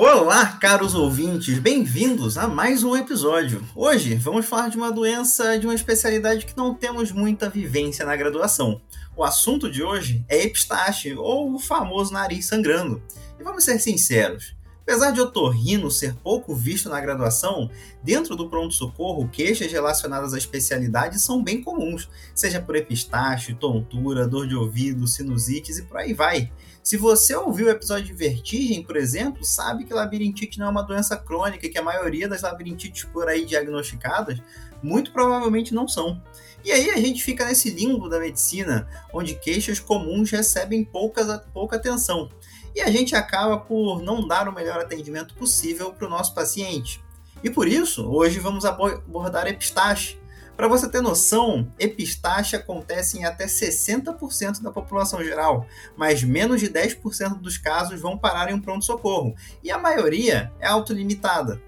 Olá, caros ouvintes, bem-vindos a mais um episódio. Hoje vamos falar de uma doença de uma especialidade que não temos muita vivência na graduação. O assunto de hoje é epistaxe, ou o famoso nariz sangrando. E vamos ser sinceros, Apesar de otorrino ser pouco visto na graduação, dentro do pronto-socorro, queixas relacionadas à especialidade são bem comuns, seja por epistaxe, tontura, dor de ouvido, sinusites e por aí vai. Se você ouviu o episódio de vertigem, por exemplo, sabe que labirintite não é uma doença crônica e que a maioria das labirintites por aí diagnosticadas muito provavelmente não são. E aí a gente fica nesse limbo da medicina, onde queixas comuns recebem pouca, pouca atenção e a gente acaba por não dar o melhor atendimento possível para o nosso paciente. E por isso, hoje vamos abordar epistaxe. Para você ter noção, epistaxe acontece em até 60% da população geral, mas menos de 10% dos casos vão parar em um pronto-socorro, e a maioria é autolimitada.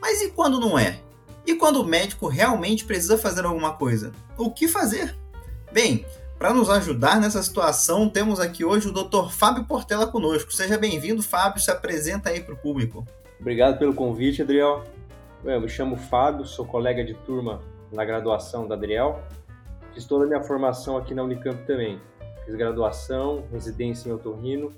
Mas e quando não é? E quando o médico realmente precisa fazer alguma coisa? O que fazer? Bem, para nos ajudar nessa situação, temos aqui hoje o Dr. Fábio Portela conosco. Seja bem-vindo, Fábio, se apresenta aí para o público. Obrigado pelo convite, Adriel. Eu me chamo Fábio, sou colega de turma na graduação da Adriel. Fiz toda a minha formação aqui na Unicamp também. Fiz graduação, residência em otorrino,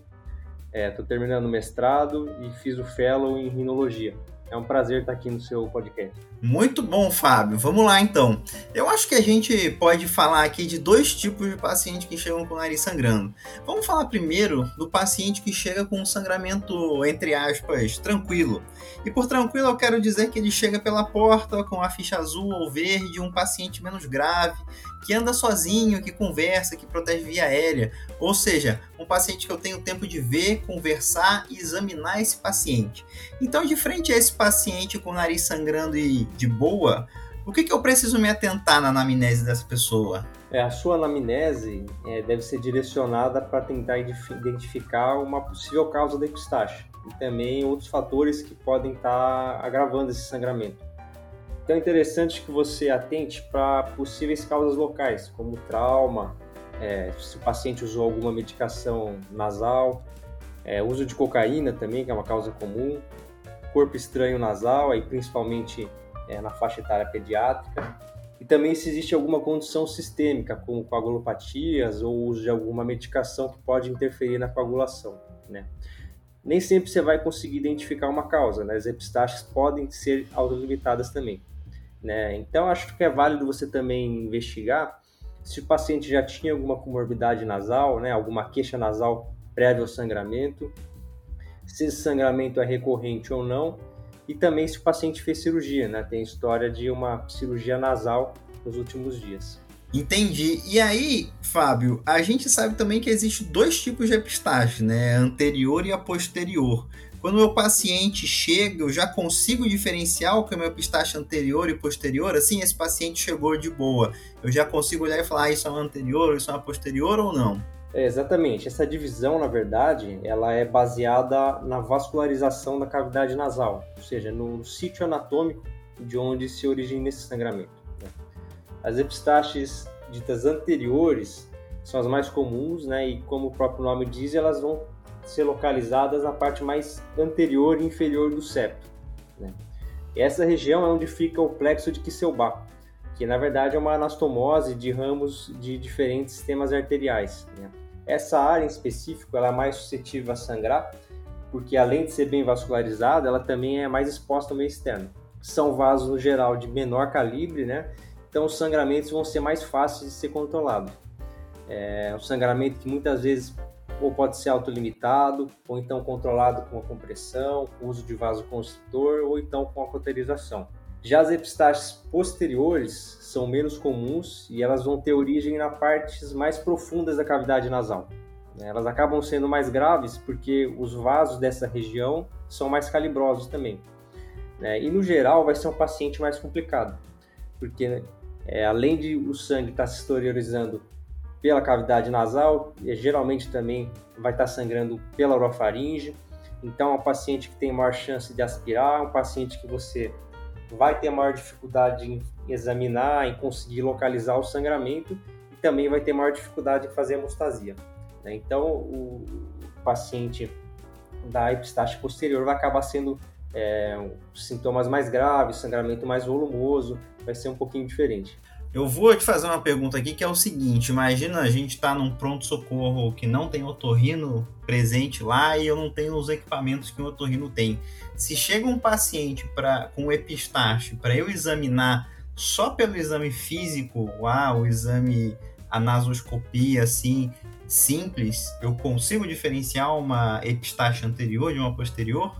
estou é, terminando o mestrado e fiz o fellow em rinologia. É um prazer estar aqui no seu podcast. Muito bom, Fábio. Vamos lá então. Eu acho que a gente pode falar aqui de dois tipos de paciente que chegam com o nariz sangrando. Vamos falar primeiro do paciente que chega com um sangramento, entre aspas, tranquilo. E por tranquilo eu quero dizer que ele chega pela porta com a ficha azul ou verde, um paciente menos grave, que anda sozinho, que conversa, que protege via aérea. Ou seja, um paciente que eu tenho tempo de ver, conversar e examinar esse paciente. Então, de frente a esse paciente com o nariz sangrando e de boa, o que, que eu preciso me atentar na anamnese dessa pessoa? É, a sua anamnese é, deve ser direcionada para tentar identificar uma possível causa da epistaxe e também outros fatores que podem estar tá agravando esse sangramento. Então é interessante que você atente para possíveis causas locais, como trauma, é, se o paciente usou alguma medicação nasal, é, uso de cocaína também, que é uma causa comum, corpo estranho nasal, aí principalmente é, na faixa etária pediátrica, e também se existe alguma condição sistêmica, como coagulopatias ou uso de alguma medicação que pode interferir na coagulação, né? Nem sempre você vai conseguir identificar uma causa, né? As epistaxes podem ser autolimitadas também. Né? Então, acho que é válido você também investigar se o paciente já tinha alguma comorbidade nasal, né? alguma queixa nasal prévia ao sangramento, se esse sangramento é recorrente ou não, e também se o paciente fez cirurgia, né? tem história de uma cirurgia nasal nos últimos dias. Entendi. E aí, Fábio, a gente sabe também que existe dois tipos de epistaxe, né? Anterior e a posterior. Quando o meu paciente chega, eu já consigo diferenciar o que é meu pistache anterior e posterior? Assim, esse paciente chegou de boa. Eu já consigo olhar e falar, ah, isso é uma anterior, isso é uma posterior ou não? É, exatamente. Essa divisão, na verdade, ela é baseada na vascularização da cavidade nasal, ou seja, no, sítio anatômico de onde se origina esse sangramento. Né? As epistaxes ditas anteriores são as mais comuns, né? E como o próprio nome diz, elas vão ser localizadas na parte mais anterior e inferior do septo. Né? Essa região é onde fica o plexo de Kieselbach, que na verdade é uma anastomose de ramos de diferentes sistemas arteriais. Né? Essa área em específico ela é mais suscetível a sangrar, porque além de ser bem vascularizada, ela também é mais exposta ao meio externo. São vasos no geral de menor calibre, né? Então os sangramentos vão ser mais fáceis de ser controlados. É um sangramento que muitas vezes ou pode ser autolimitado, ou então controlado com a compressão, com uso de vasoconstritor, ou então com a cauterização. Já as epistaxes posteriores são menos comuns e elas vão ter origem nas partes mais profundas da cavidade nasal. Elas acabam sendo mais graves porque os vasos dessa região são mais calibrosos também. Né? E no geral vai ser um paciente mais complicado, porque é, além de o sangue estar se exteriorizando pela cavidade nasal, geralmente também vai estar sangrando pela orofaringe. Então, é um paciente que tem maior chance de aspirar, um paciente que você vai ter maior dificuldade em examinar, em conseguir localizar o sangramento e também vai ter maior dificuldade em fazer hemostasia. Né? Então, o paciente da epistaxe posterior vai acabar sendo é, sintomas mais graves, sangramento mais volumoso, vai ser um pouquinho diferente. Eu vou te fazer uma pergunta aqui que é o seguinte: imagina a gente está num pronto-socorro que não tem otorrino presente lá e eu não tenho os equipamentos que o otorrino tem. Se chega um paciente pra, com epistaxe para eu examinar só pelo exame físico, ah, o exame, a nasoscopia, assim, simples, eu consigo diferenciar uma epistaxe anterior de uma posterior?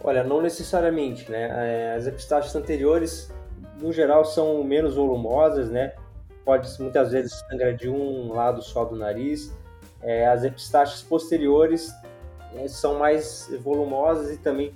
Olha, não necessariamente, né? É, as epistaxes anteriores no geral, são menos volumosas, né? Pode muitas vezes sangrar de um lado só do nariz. É, as epistaxes posteriores é, são mais volumosas e também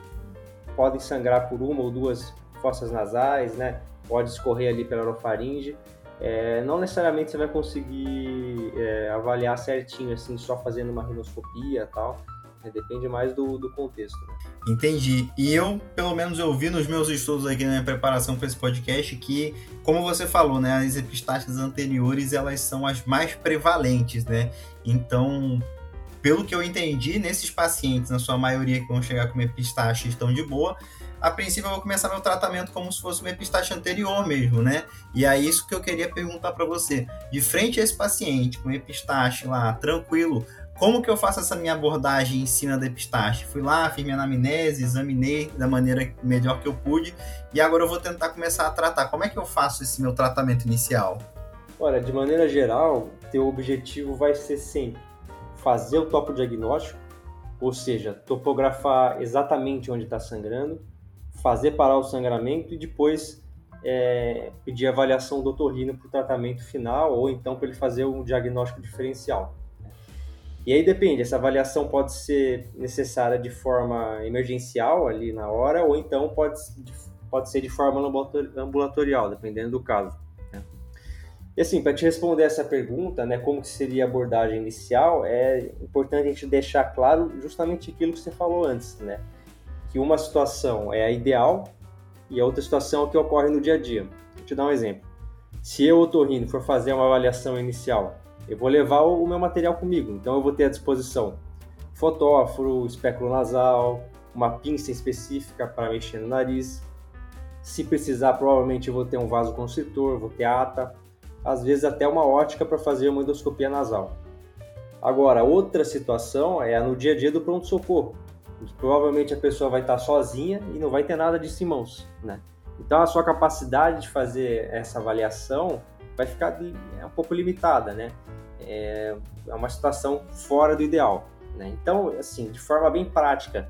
podem sangrar por uma ou duas fossas nasais, né? Pode escorrer ali pela orofaringe. É, não necessariamente você vai conseguir é, avaliar certinho, assim, só fazendo uma rinoscopia tal. Né? Depende mais do, do contexto. Né? Entendi. E eu, pelo menos, eu vi nos meus estudos aqui na minha preparação para esse podcast que, como você falou, né, as epistaxes anteriores elas são as mais prevalentes, né? Então, pelo que eu entendi, nesses pacientes, na sua maioria que vão chegar com uma epistaxe estão de boa, a princípio eu vou começar meu tratamento como se fosse uma epistaxe anterior mesmo, né? E é isso que eu queria perguntar para você. De frente a esse paciente com epistaxe lá, tranquilo, como que eu faço essa minha abordagem em cima da epistaxe? Fui lá, fiz minha anamnese, examinei da maneira melhor que eu pude e agora eu vou tentar começar a tratar. Como é que eu faço esse meu tratamento inicial? Olha, de maneira geral, teu objetivo vai ser sempre fazer o topo diagnóstico, ou seja, topografar exatamente onde está sangrando, fazer parar o sangramento e depois é, pedir avaliação do otorrino para o tratamento final ou então para ele fazer um diagnóstico diferencial. E aí depende, essa avaliação pode ser necessária de forma emergencial ali na hora, ou então pode, pode ser de forma ambulatorial, dependendo do caso. Né? E assim, para te responder essa pergunta, né, como que seria a abordagem inicial, é importante a gente deixar claro justamente aquilo que você falou antes, né? Que uma situação é a ideal e a outra situação é o que ocorre no dia a dia. Vou te dar um exemplo. Se eu, otorrino, for fazer uma avaliação inicial eu vou levar o meu material comigo, então eu vou ter à disposição fotóforo, espéculo nasal, uma pinça específica para mexer no nariz. Se precisar, provavelmente eu vou ter um vaso constritor, vou ter ata, às vezes até uma ótica para fazer uma endoscopia nasal. Agora, outra situação é no dia a dia do pronto-socorro. Provavelmente a pessoa vai estar sozinha e não vai ter nada disso em mãos, né? Então a sua capacidade de fazer essa avaliação vai ficar é um pouco limitada, né? É, é uma situação fora do ideal. Né? Então, assim, de forma bem prática,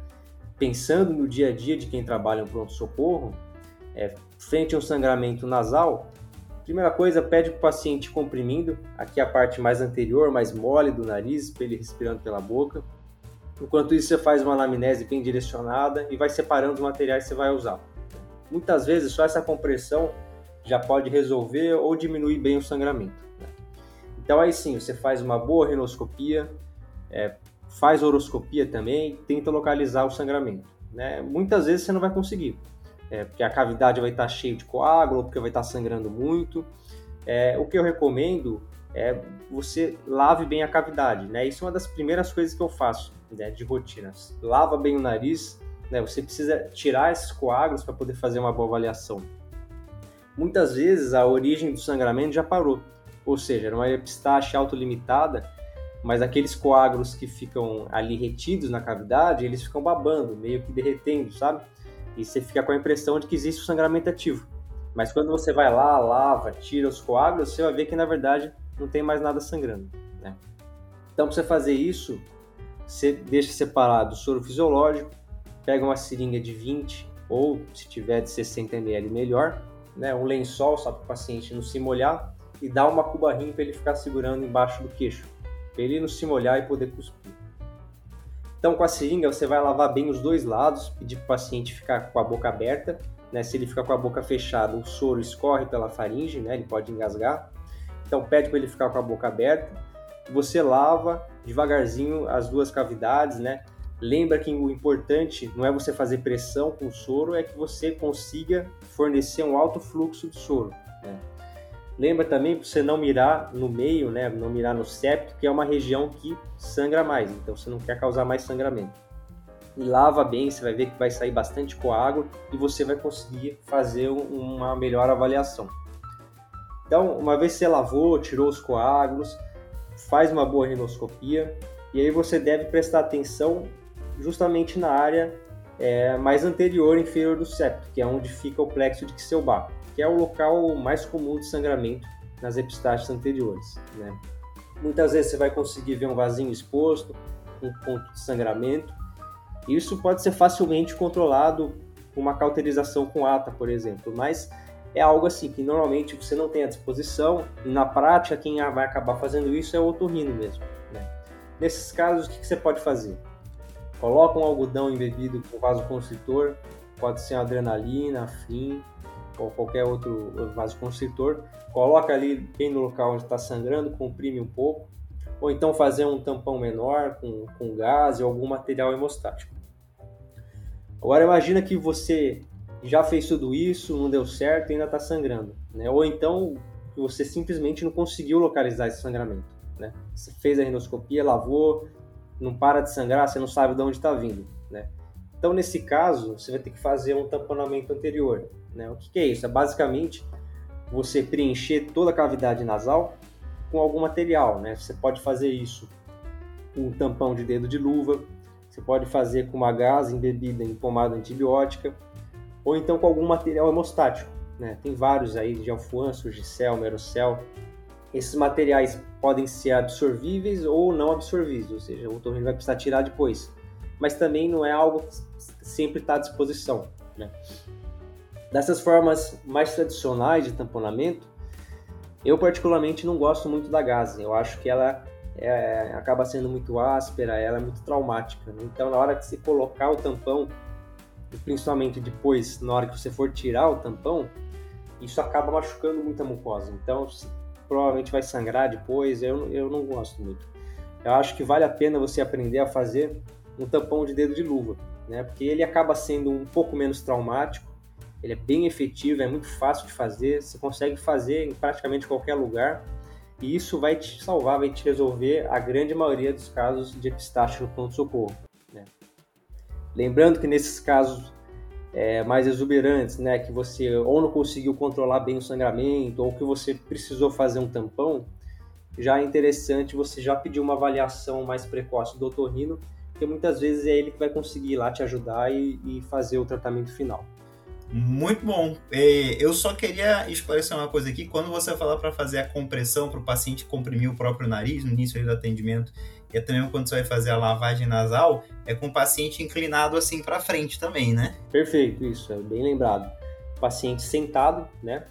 pensando no dia a dia de quem trabalha no pronto-socorro, é, frente a um sangramento nasal, primeira coisa, pede para o paciente comprimindo, aqui a parte mais anterior, mais mole do nariz, para ele respirando pela boca. Enquanto isso, você faz uma anamnese bem direcionada e vai separando os materiais que você vai usar. Muitas vezes, só essa compressão já pode resolver ou diminuir bem o sangramento. Né? Então aí sim, você faz uma boa rinoscopia, é, faz horoscopia também, tenta localizar o sangramento. Né? Muitas vezes você não vai conseguir, é, porque a cavidade vai estar cheia de coágulo, porque vai estar sangrando muito. É, o que eu recomendo é você lave bem a cavidade, né? Isso é uma das primeiras coisas que eu faço né, de rotina. Lava bem o nariz, né? Você precisa tirar esses coágulos para poder fazer uma boa avaliação muitas vezes a origem do sangramento já parou. Ou seja, era uma epistaxe autolimitada, mas aqueles coágulos que ficam ali retidos na cavidade, eles ficam babando, meio que derretendo, sabe? E você fica com a impressão de que existe o sangramento ativo. Mas quando você vai lá, lava, tira os coágulos, você vai ver que na verdade não tem mais nada sangrando. Né? Então, para você fazer isso, você deixa separado o soro fisiológico, pega uma seringa de 20 ou se tiver de 60 ml melhor, né, um lençol só para o paciente não se molhar e dar uma cubarrinha para ele ficar segurando embaixo do queixo, para ele não se molhar e poder cuspir. Então, com a seringa, você vai lavar bem os dois lados, pedir para o paciente ficar com a boca aberta. Né? Se ele ficar com a boca fechada, o soro escorre pela faringe, né? ele pode engasgar. Então, pede para ele ficar com a boca aberta. Você lava devagarzinho as duas cavidades, né? Lembra que o importante não é você fazer pressão com o soro, é que você consiga fornecer um alto fluxo de soro. Né? Lembra também para você não mirar no meio, né? não mirar no septo, que é uma região que sangra mais, então você não quer causar mais sangramento. e lava bem, você vai ver que vai sair bastante coágulo e você vai conseguir fazer uma melhor avaliação. Então, uma vez que você lavou, tirou os coágulos, faz uma boa rinoscopia e aí você deve prestar atenção justamente na área é, mais anterior inferior do septo, que é onde fica o plexo de Kselbach, que é o local mais comum de sangramento nas epistaxes anteriores. Né? Muitas vezes você vai conseguir ver um vasinho exposto, um ponto de sangramento. Isso pode ser facilmente controlado com uma cauterização com ata, por exemplo, mas é algo assim que normalmente você não tem à disposição e na prática quem vai acabar fazendo isso é o otorrino mesmo. Né? Nesses casos, o que você pode fazer? Coloca um algodão embebido com vasoconstritor, pode ser adrenalina, afim ou qualquer outro vasoconstritor. Coloca ali bem no local onde está sangrando, comprime um pouco. Ou então fazer um tampão menor com, com gás ou algum material hemostático. Agora imagina que você já fez tudo isso, não deu certo e ainda está sangrando. Né? Ou então você simplesmente não conseguiu localizar esse sangramento. Né? Você fez a endoscopia, lavou, não para de sangrar, você não sabe de onde está vindo, né? Então, nesse caso, você vai ter que fazer um tamponamento anterior, né? O que, que é isso? É basicamente você preencher toda a cavidade nasal com algum material, né? Você pode fazer isso com um tampão de dedo de luva, você pode fazer com uma gás embebida em pomada antibiótica, ou então com algum material hemostático, né? Tem vários aí, de alfuan, surgicel, merocel, esses materiais podem ser absorvíveis ou não absorvíveis, ou seja, o torrino vai precisar tirar depois. Mas também não é algo que sempre está à disposição. Né? Dessas formas mais tradicionais de tamponamento, eu particularmente não gosto muito da gase. Eu acho que ela é, acaba sendo muito áspera, ela é muito traumática. Né? Então, na hora que você colocar o tampão, principalmente depois, na hora que você for tirar o tampão, isso acaba machucando muito a mucosa. Então, provavelmente vai sangrar depois, eu, eu não gosto muito. Eu acho que vale a pena você aprender a fazer um tampão de dedo de luva, né? Porque ele acaba sendo um pouco menos traumático, ele é bem efetivo, é muito fácil de fazer, você consegue fazer em praticamente qualquer lugar e isso vai te salvar, vai te resolver a grande maioria dos casos de epistaxe no pronto-socorro. Né? Lembrando que nesses casos é, mais exuberantes, né, que você ou não conseguiu controlar bem o sangramento ou que você precisou fazer um tampão, já é interessante você já pedir uma avaliação mais precoce do otorrino, porque muitas vezes é ele que vai conseguir ir lá te ajudar e, e fazer o tratamento final. Muito bom. É, eu só queria esclarecer uma coisa aqui. Quando você falar para fazer a compressão para o paciente comprimir o próprio nariz no início do atendimento, e também quando você vai fazer a lavagem nasal, é com o paciente inclinado assim para frente também, né? Perfeito, isso, é bem lembrado. Paciente sentado, né?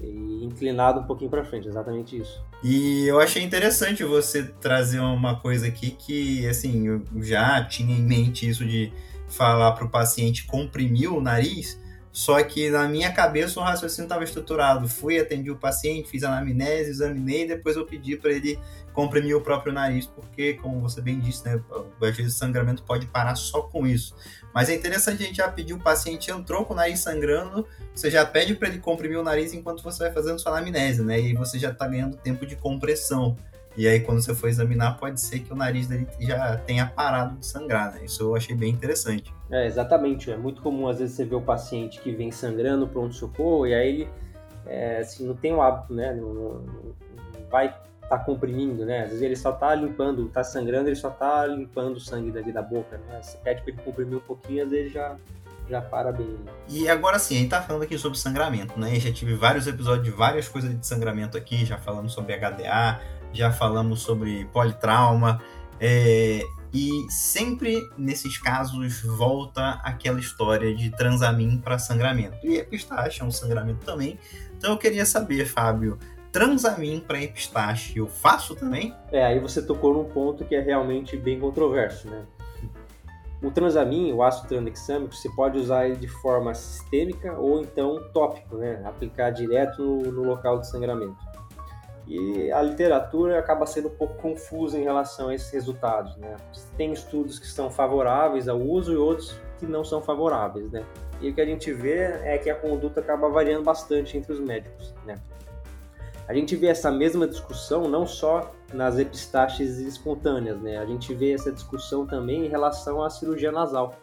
E inclinado um pouquinho para frente, exatamente isso. E eu achei interessante você trazer uma coisa aqui que, assim, eu já tinha em mente isso de falar para o paciente comprimir o nariz, só que na minha cabeça o raciocínio estava estruturado. Fui, atendi o paciente, fiz anamnese, examinei, depois eu pedi para ele comprimir o próprio nariz, porque, como você bem disse, né, às vezes o sangramento pode parar só com isso. Mas é interessante a gente já pedir o paciente entrou com o nariz sangrando, você já pede para ele comprimir o nariz enquanto você vai fazendo sua anamnese, né? E aí você já está ganhando tempo de compressão. E aí, quando você for examinar, pode ser que o nariz dele já tenha parado de sangrar, né? Isso eu achei bem interessante. É, exatamente. É muito comum, às vezes, você ver o paciente que vem sangrando pronto-socorro e aí ele é, assim, não tem o hábito, né? Não, não, não vai estar tá comprimindo, né? Às vezes ele só está limpando, está sangrando, ele só está limpando o sangue dali da boca, né? Você pede para ele comprimir um pouquinho, às vezes já já para bem. E agora sim, a gente tá falando aqui sobre sangramento, né? Eu já tive vários episódios de várias coisas de sangramento aqui, já falamos sobre HDA, já falamos sobre politrauma, é, e sempre nesses casos volta aquela história de transamin para sangramento. E epistaxe é um sangramento também. Então eu queria saber, Fábio, transamin para epistaxe eu faço também? É, aí você tocou num ponto que é realmente bem controverso, né? O transamin, o ácido tranexâmico, você pode usar ele de forma sistêmica ou então tópico, né? Aplicar direto no, no local de sangramento. E a literatura acaba sendo um pouco confusa em relação a esses resultados, né? Tem estudos que são favoráveis ao uso e outros que não são favoráveis, né? E o que a gente vê é que a conduta acaba variando bastante entre os médicos, né? A gente vê essa mesma discussão não só nas epistaxes espontâneas, né? A gente vê essa discussão também em relação à cirurgia nasal,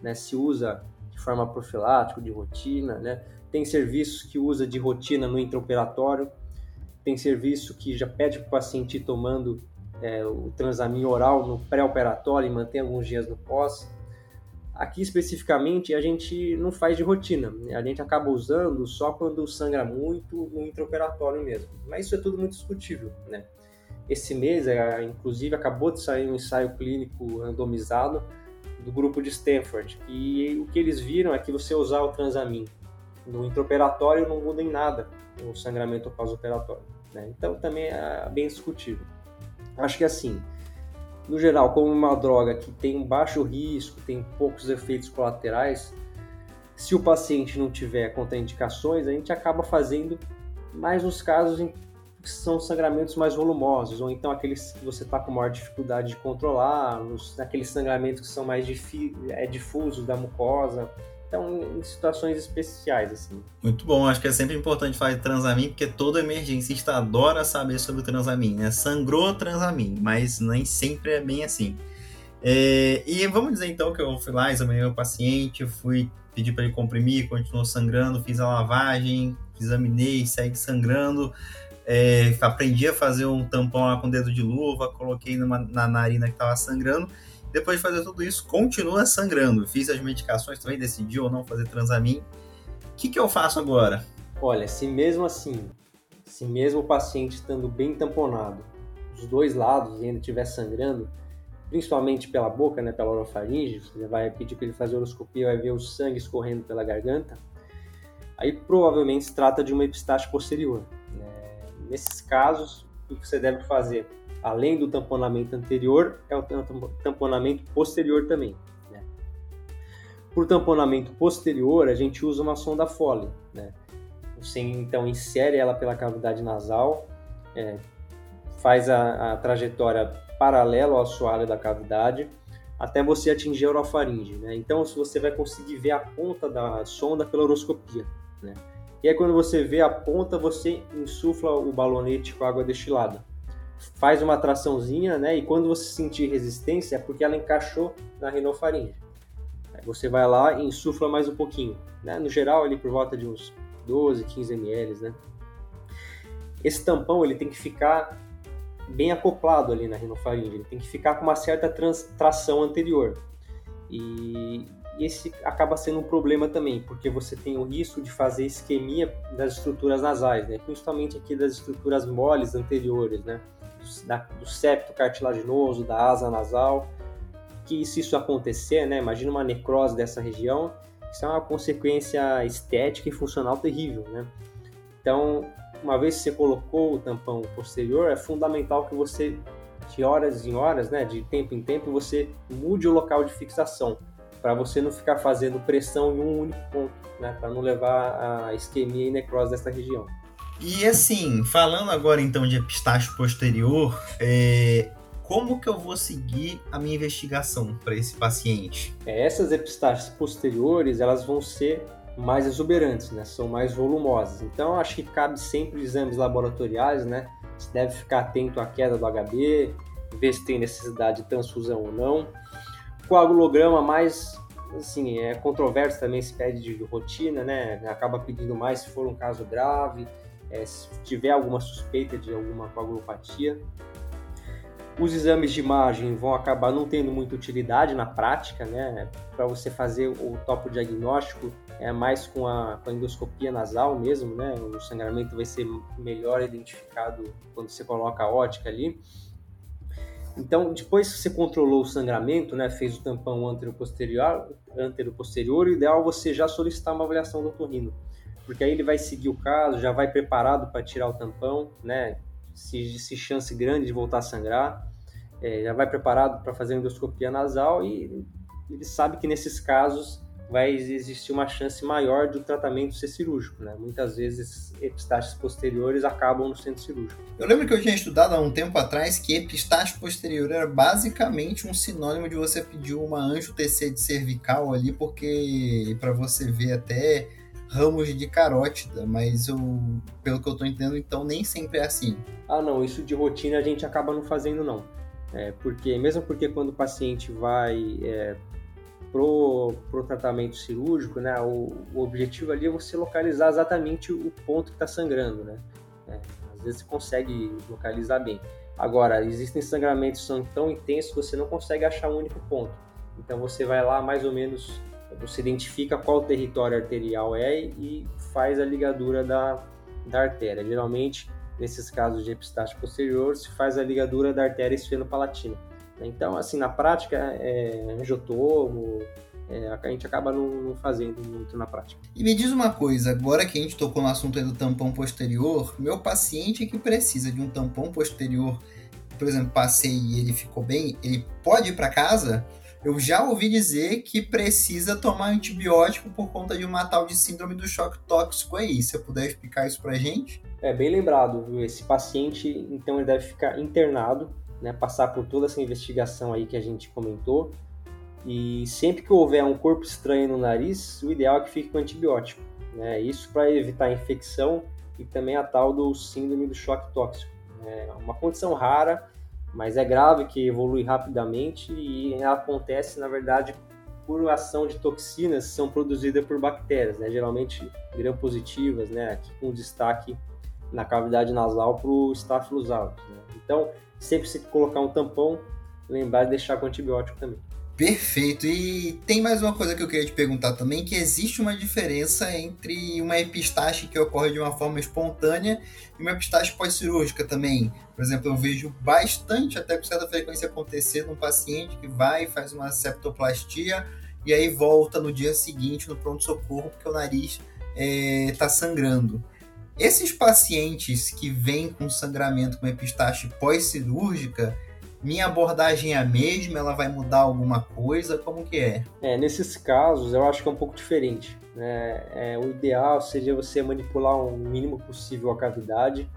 né? Se usa de forma profilática, de rotina, né? Tem serviços que usa de rotina no intraoperatório, tem serviço que já pede para o paciente ir tomando é, o transamin oral no pré-operatório e mantém alguns dias no pós. Aqui especificamente a gente não faz de rotina, né? a gente acaba usando só quando sangra muito no intraoperatório mesmo. Mas isso é tudo muito discutível, né? Esse mês, é, inclusive, acabou de sair um ensaio clínico randomizado do grupo de Stanford, e o que eles viram é que você usar o transamin no intraoperatório não muda em nada o sangramento pós-operatório. Né? Então também é bem discutível. Acho que assim, no geral, como uma droga que tem um baixo risco, tem poucos efeitos colaterais, se o paciente não tiver contraindicações, a gente acaba fazendo mais nos casos em que são sangramentos mais volumosos, ou então aqueles que você está com maior dificuldade de controlar, nos, aqueles sangramentos que são mais é, difusos da mucosa, então, em situações especiais, assim. Muito bom, acho que é sempre importante falar de transamin, porque todo emergencista adora saber sobre o transamin, né? Sangrou transamin, mas nem sempre é bem assim. É, e vamos dizer então que eu fui lá, examinei o paciente, fui pedir para ele comprimir, continuou sangrando, fiz a lavagem, examinei, segue sangrando. É, aprendi a fazer um tampão lá com dedo de luva, coloquei numa, na narina que estava sangrando depois de fazer tudo isso, continua sangrando. Fiz as medicações também, decidi ou não fazer transamin. O que, que eu faço agora? Olha, se mesmo assim, se mesmo o paciente estando bem tamponado, dos dois lados e ainda estiver sangrando, principalmente pela boca, né, pela orofaringe, você vai pedir para ele fazer horoscopia, vai ver o sangue escorrendo pela garganta, aí provavelmente se trata de uma epistaxe posterior. Né? Nesses casos, o que você deve fazer? Além do tamponamento anterior, é o tamponamento posterior também. Né? Por tamponamento posterior, a gente usa uma sonda Foley. Né? Você então insere ela pela cavidade nasal, é, faz a, a, trajetória paralela ao assoalho da cavidade, até você atingir a orofaringe. Né? Então, você vai conseguir ver a ponta da sonda pela horoscopia. Né? E aí, quando você vê a ponta, você insufla o balonete com água destilada faz uma traçãozinha, né? E quando você sentir resistência é porque ela encaixou na rinofaringe. Aí você vai lá e insufla mais um pouquinho, né? No geral, ali por volta de uns 12, 15 ml, né? Esse tampão ele tem que ficar bem acoplado ali na rinofaringe, ele tem que ficar com uma certa tração anterior. E, esse acaba sendo um problema também, porque você tem o risco de fazer isquemia das estruturas nasais, né? principalmente aqui das estruturas moles anteriores, né? Da, do septo cartilaginoso, da asa nasal, que se isso acontecer, né? imagina uma necrose dessa região, isso é uma consequência estética e funcional terrível. Né? Então, uma vez que você colocou o tampão posterior, é fundamental que você, de horas em horas, né, de tempo em tempo, você mude o local de fixação para você não ficar fazendo pressão em um único ponto, né, para não levar a isquemia e necrose dessa região. E assim, falando agora então de epistaxe posterior, é, como que eu vou seguir a minha investigação para esse paciente? É, essas epistaxes posteriores, elas vão ser mais exuberantes, né? São mais volumosas. Então, acho que cabe sempre exames laboratoriais, né? Você deve ficar atento à queda do HB, ver se tem necessidade de transfusão ou não coagulograma mais assim, é controverso também se pede de rotina, né? Acaba pedindo mais se for um caso grave, é, se tiver alguma suspeita de alguma coagulopatia. Os exames de imagem vão acabar não tendo muita utilidade na prática, né? Para você fazer o topo diagnóstico, é mais com a, com a endoscopia nasal mesmo, né? O sangramento vai ser melhor identificado quando você coloca a ótica ali. Então, depois que você controlou o sangramento, né, fez o tampão antero-posterior, antero-posterior, o ideal é você já solicitar uma avaliação do otorrino, porque aí ele vai seguir o caso, já vai preparado para tirar o tampão, né, se, se chance grande de voltar a sangrar, é, já vai preparado para fazer endoscopia nasal e ele sabe que nesses casos vai existir uma chance maior do tratamento ser cirúrgico. Né? Muitas vezes epistaxes posteriores acabam no centro cirúrgico. Eu lembro que eu tinha estudado há um tempo atrás que epistaxe posterior era basicamente um sinônimo de você pedir uma anjo TC de cervical ali, porque para você ver até ramos de carótida, mas eu, pelo que eu estou entendendo, então nem sempre é assim. Ah, não, isso de rotina a gente acaba não fazendo não. É, porque mesmo porque quando o paciente vai é, pro, pro tratamento cirúrgico, né, o, o, objetivo ali é você localizar exatamente o ponto que está sangrando, né. É, às vezes você consegue localizar bem. Agora, existem sangramentos que são tão intensos que você não consegue achar um único ponto. Então você vai lá mais ou menos, você identifica qual território arterial é e faz a ligadura da, da artéria. Geralmente, nesses casos de epistaxe posterior, se faz a ligadura da artéria esfenopalatina. Então, assim, na prática, é, angiotomo, é, a gente acaba não, não, fazendo muito na prática. E me diz uma coisa, agora que a gente tocou no assunto do tampão posterior, meu paciente que precisa de um tampão posterior, por exemplo, passei e ele ficou bem, ele pode ir para casa? Eu já ouvi dizer que precisa tomar antibiótico por conta de uma tal de síndrome do choque tóxico aí. Se você puder explicar isso pra gente? É bem lembrado, viu? Esse paciente, então, ele deve ficar internado, né? Passar por toda essa investigação aí que a gente comentou e sempre que houver um corpo estranho no nariz, o ideal é que fique com antibiótico. Né? Isso para evitar infecção e também a tal do síndrome do choque tóxico. É uma condição rara, mas é grave que evolui rapidamente e acontece, na verdade, por ação de toxinas que são produzidas por bactérias, né? geralmente gram-positivas, né? aqui com destaque na cavidade nasal para o Staphylococcus. Né? Então, sempre se colocar um tampão, lembrar de deixar com antibiótico também. Perfeito. E tem mais uma coisa que eu queria te perguntar também, que existe uma diferença entre uma epistaxe que ocorre de uma forma espontânea e uma epistaxe pós-cirúrgica também. Por exemplo, eu vejo bastante, até com certa frequência, acontecer num paciente que vai e faz uma septoplastia e aí volta no dia seguinte no pronto-socorro porque o nariz está é, sangrando. Esses pacientes que vêm com sangramento com epistaxe pós-cirúrgica, minha abordagem é a mesma? Ela vai mudar alguma coisa? Como que é? É, nesses casos eu acho que é um pouco diferente. Né? É, o ideal seria você manipular o mínimo possível a cavidade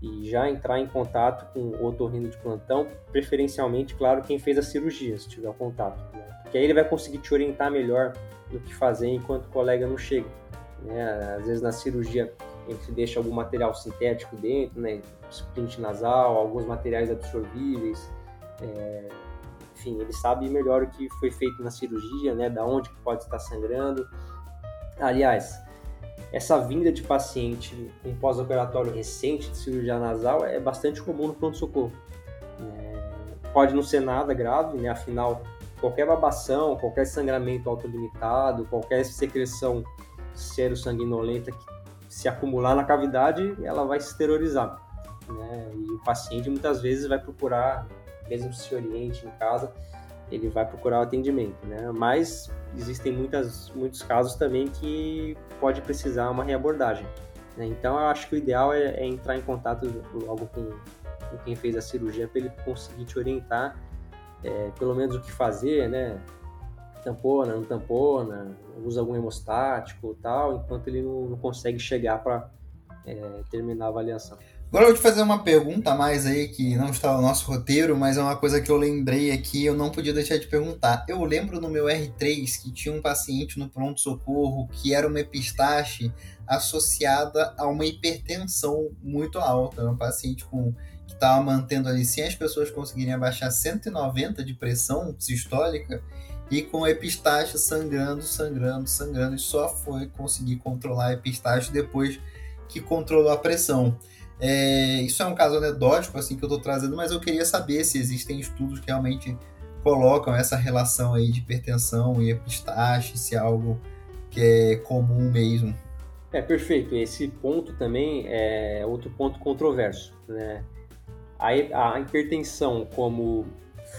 e já entrar em contato com o otorrino de plantão, preferencialmente, claro, quem fez a cirurgia, se tiver contato. Né? Porque aí ele vai conseguir te orientar melhor no que fazer enquanto o colega não chega. Né? Às vezes na cirurgia a gente deixa algum material sintético dentro, né? splint nasal, alguns materiais absorvíveis, é, enfim, ele sabe melhor o que foi feito na cirurgia, né, da onde pode estar sangrando. Aliás, essa vinda de paciente com pós-operatório recente de cirurgia nasal é bastante comum no pronto-socorro. É, pode não ser nada grave, né, afinal, qualquer babação, qualquer sangramento autolimitado, qualquer secreção sanguinolenta que se acumular na cavidade, ela vai se exteriorizar. Né? E o paciente muitas vezes vai procurar mesmo se oriente em casa, ele vai procurar o atendimento, né? Mas existem muitas, muitos casos também que pode precisar uma reabordagem. Né? Então, eu acho que o ideal é, é entrar em contato logo com, com, quem fez a cirurgia para ele conseguir te orientar, é, pelo menos o que fazer, né? Tampona, não tampona, usa algum hemostático tal, enquanto ele não, não consegue chegar para é, terminar a avaliação. Agora eu vou te fazer uma pergunta a mais aí que não está no nosso roteiro, mas é uma coisa que eu lembrei aqui, eu não podia deixar de perguntar. Eu lembro no meu R3 que tinha um paciente no pronto-socorro que era uma epistaxe associada a uma hipertensão muito alta. Um paciente com que estava mantendo ali, sem as pessoas conseguirem abaixar 190 de pressão sistólica, e com a epistaxe sangrando, sangrando, sangrando, e só foi conseguir controlar a epistaxe depois que controlou a pressão. É, isso é um caso anedótico assim que eu estou trazendo, mas eu queria saber se existem estudos que realmente colocam essa relação aí de hipertensão e epistaxe, se é algo que é comum mesmo. É perfeito. Esse ponto também é outro ponto controverso, né? A, a hipertensão como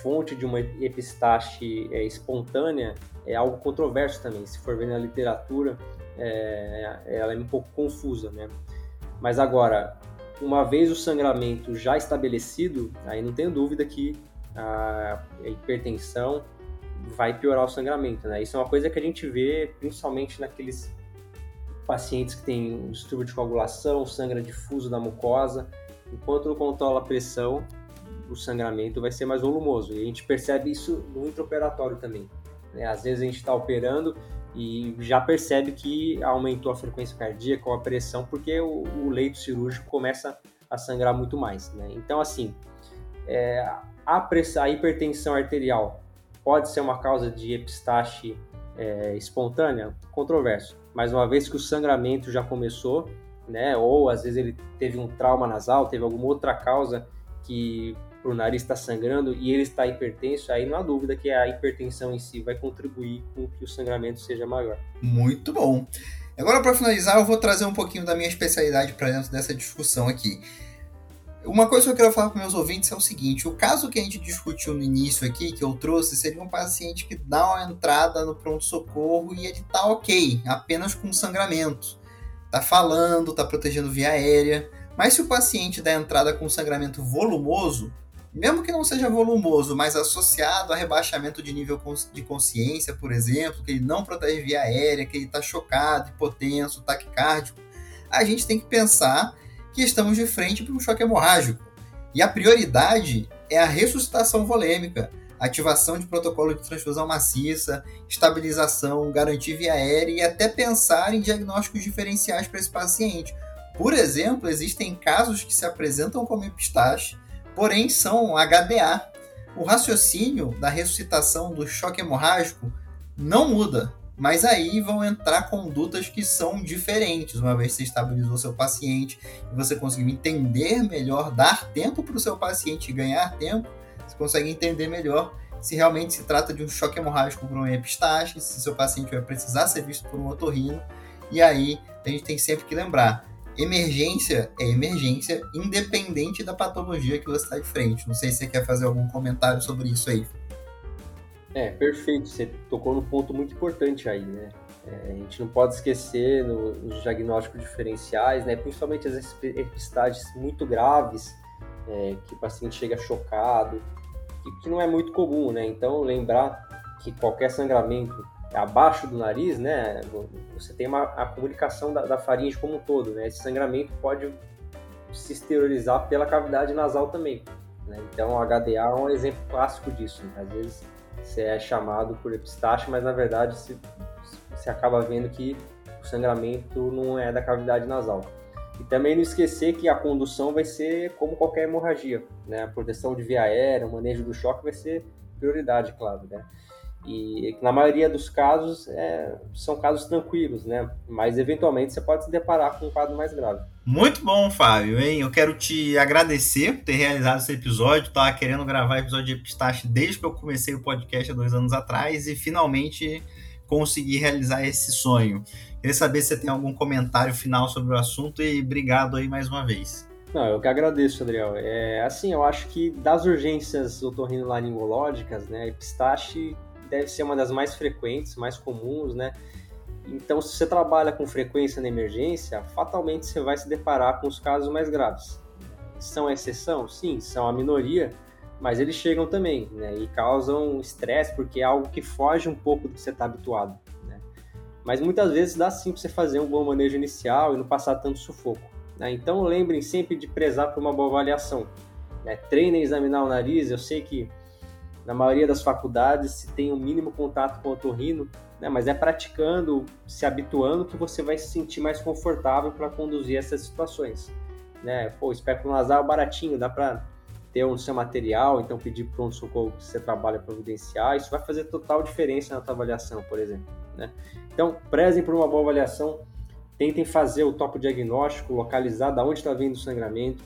fonte de uma epistaxe é, espontânea é algo controverso também. Se for ver na literatura, é, ela é um pouco confusa, né? Mas agora, uma vez o sangramento já estabelecido, aí não tenho dúvida que a hipertensão vai piorar o sangramento, né? Isso é uma coisa que a gente vê principalmente naqueles pacientes que têm um distúrbio de coagulação, sangra difuso da mucosa. Enquanto não controla a pressão, o sangramento vai ser mais volumoso. E a gente percebe isso no intraoperatório também. Né? Às vezes a gente está operando e já percebe que aumentou a frequência cardíaca ou a pressão, porque o, o leito cirúrgico começa a sangrar muito mais. Né? Então, assim, é, a, pressão, a hipertensão arterial pode ser uma causa de epistaxe é, espontânea? Controverso. Mas uma vez que o sangramento já começou, né, ou às vezes ele teve um trauma nasal, teve alguma outra causa que o nariz está sangrando e ele está hipertenso, aí não há dúvida que a hipertensão em si vai contribuir com que o sangramento seja maior. Muito bom. Agora, para finalizar, eu vou trazer um pouquinho da minha especialidade para dentro dessa discussão aqui. Uma coisa que eu quero falar para meus ouvintes é o seguinte: o caso que a gente discutiu no início aqui, que eu trouxe, seria um paciente que dá uma entrada no pronto-socorro e ele tá ok, apenas com sangramento. Tá falando, tá protegendo via aérea. Mas se o paciente dá entrada com sangramento volumoso, mesmo que não seja volumoso, mas associado a rebaixamento de nível de consciência, por exemplo, que ele não protege via aérea, que ele está chocado, hipotenso, taquicárdico, a gente tem que pensar que estamos de frente para um choque hemorrágico. E a prioridade é a ressuscitação volêmica, ativação de protocolo de transfusão maciça, estabilização, garantir via aérea e até pensar em diagnósticos diferenciais para esse paciente. Por exemplo, existem casos que se apresentam como epistaxe, porém são HDA. O raciocínio da ressuscitação do choque hemorrágico não muda. Mas aí vão entrar condutas que são diferentes, uma vez que você estabilizou seu paciente e você conseguiu entender melhor, dar tempo para o seu paciente ganhar tempo, você consegue entender melhor se realmente se trata de um choque hemorrágico por um epistaxe, se seu paciente vai precisar ser visto por um otorrino. E aí a gente tem sempre que lembrar, emergência é emergência, independente da patologia que você está de frente. Não sei se você quer fazer algum comentário sobre isso aí. É, perfeito. Você tocou num ponto muito importante aí, né? É, a gente não pode esquecer no, nos diagnósticos diferenciais, né? Principalmente as epistases muito graves, é, que o paciente chega chocado, que não é muito comum, né? Então, lembrar que qualquer sangramento abaixo do nariz, né? Você tem uma, a comunicação da, da faringe como um todo, né? Esse sangramento pode se exteriorizar pela cavidade nasal também. Né? Então, o HDA é um exemplo clássico disso. Né? Às vezes você é chamado por epistaxe, mas na verdade você, você acaba vendo que o sangramento não é da cavidade nasal. E também não esquecer que a condução vai ser como qualquer hemorragia, né? A proteção de via aérea, o manejo do choque vai ser prioridade, claro, né? E na maioria dos casos é, são casos tranquilos, né? Mas eventualmente você pode se deparar com um quadro mais grave. Muito bom, Fábio, hein? Eu quero te agradecer por ter realizado esse episódio. Estava querendo gravar episódio de Epistache desde que eu comecei o podcast há dois anos atrás e finalmente consegui realizar esse sonho. Queria saber se você tem algum comentário final sobre o assunto e obrigado aí mais uma vez. Não, eu que agradeço, Adriel. É, assim, eu acho que das urgências otorrinolaringológicas, né, epistaxe deve ser uma das mais frequentes, mais comuns, né? Então, se você trabalha com frequência na emergência, fatalmente você vai se deparar com os casos mais graves. São exceção? Sim, são a minoria, mas eles chegam também, né? E causam estresse, porque é algo que foge um pouco do que você está habituado, né? Mas muitas vezes dá sim para você fazer um bom manejo inicial e não passar tanto sufoco. Né? Então, lembrem sempre de prezar por uma boa avaliação. Né? Treinem examinar o nariz, eu sei que na maioria das faculdades se tem o um mínimo contato com o otorrino, né? mas é praticando, se habituando que você vai se sentir mais confortável para conduzir essas situações. Né? Pô, o espectro nasal é baratinho, dá para ter um seu material, então pedir pronto-socorro que você trabalha providenciar, isso vai fazer total diferença na tua avaliação, por exemplo. Né? Então, prezem por uma boa avaliação, tentem fazer o topo diagnóstico, localizar da onde está vindo o sangramento,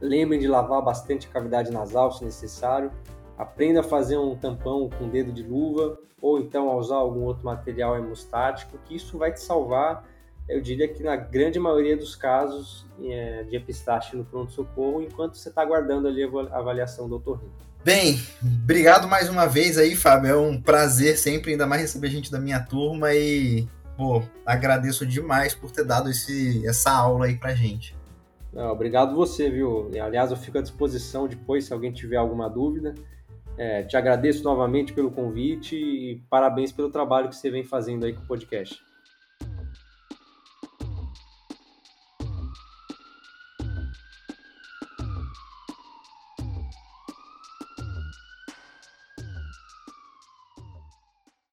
lembrem de lavar bastante a cavidade nasal, se necessário, Aprenda a fazer um tampão com dedo de luva ou então a usar algum outro material hemostático, que isso vai te salvar, eu diria que na grande maioria dos casos é, de epistaxe no pronto-socorro, enquanto você está aguardando ali a avaliação do otorrino. Bem, obrigado mais uma vez aí, Fábio. É um prazer sempre, ainda mais receber gente da minha turma e, pô, agradeço demais por ter dado esse, essa aula aí pra gente. Não, obrigado você, viu? Aliás, eu fico à disposição depois se alguém tiver alguma dúvida. É, te agradeço novamente pelo convite e parabéns pelo trabalho que você vem fazendo aí com o podcast.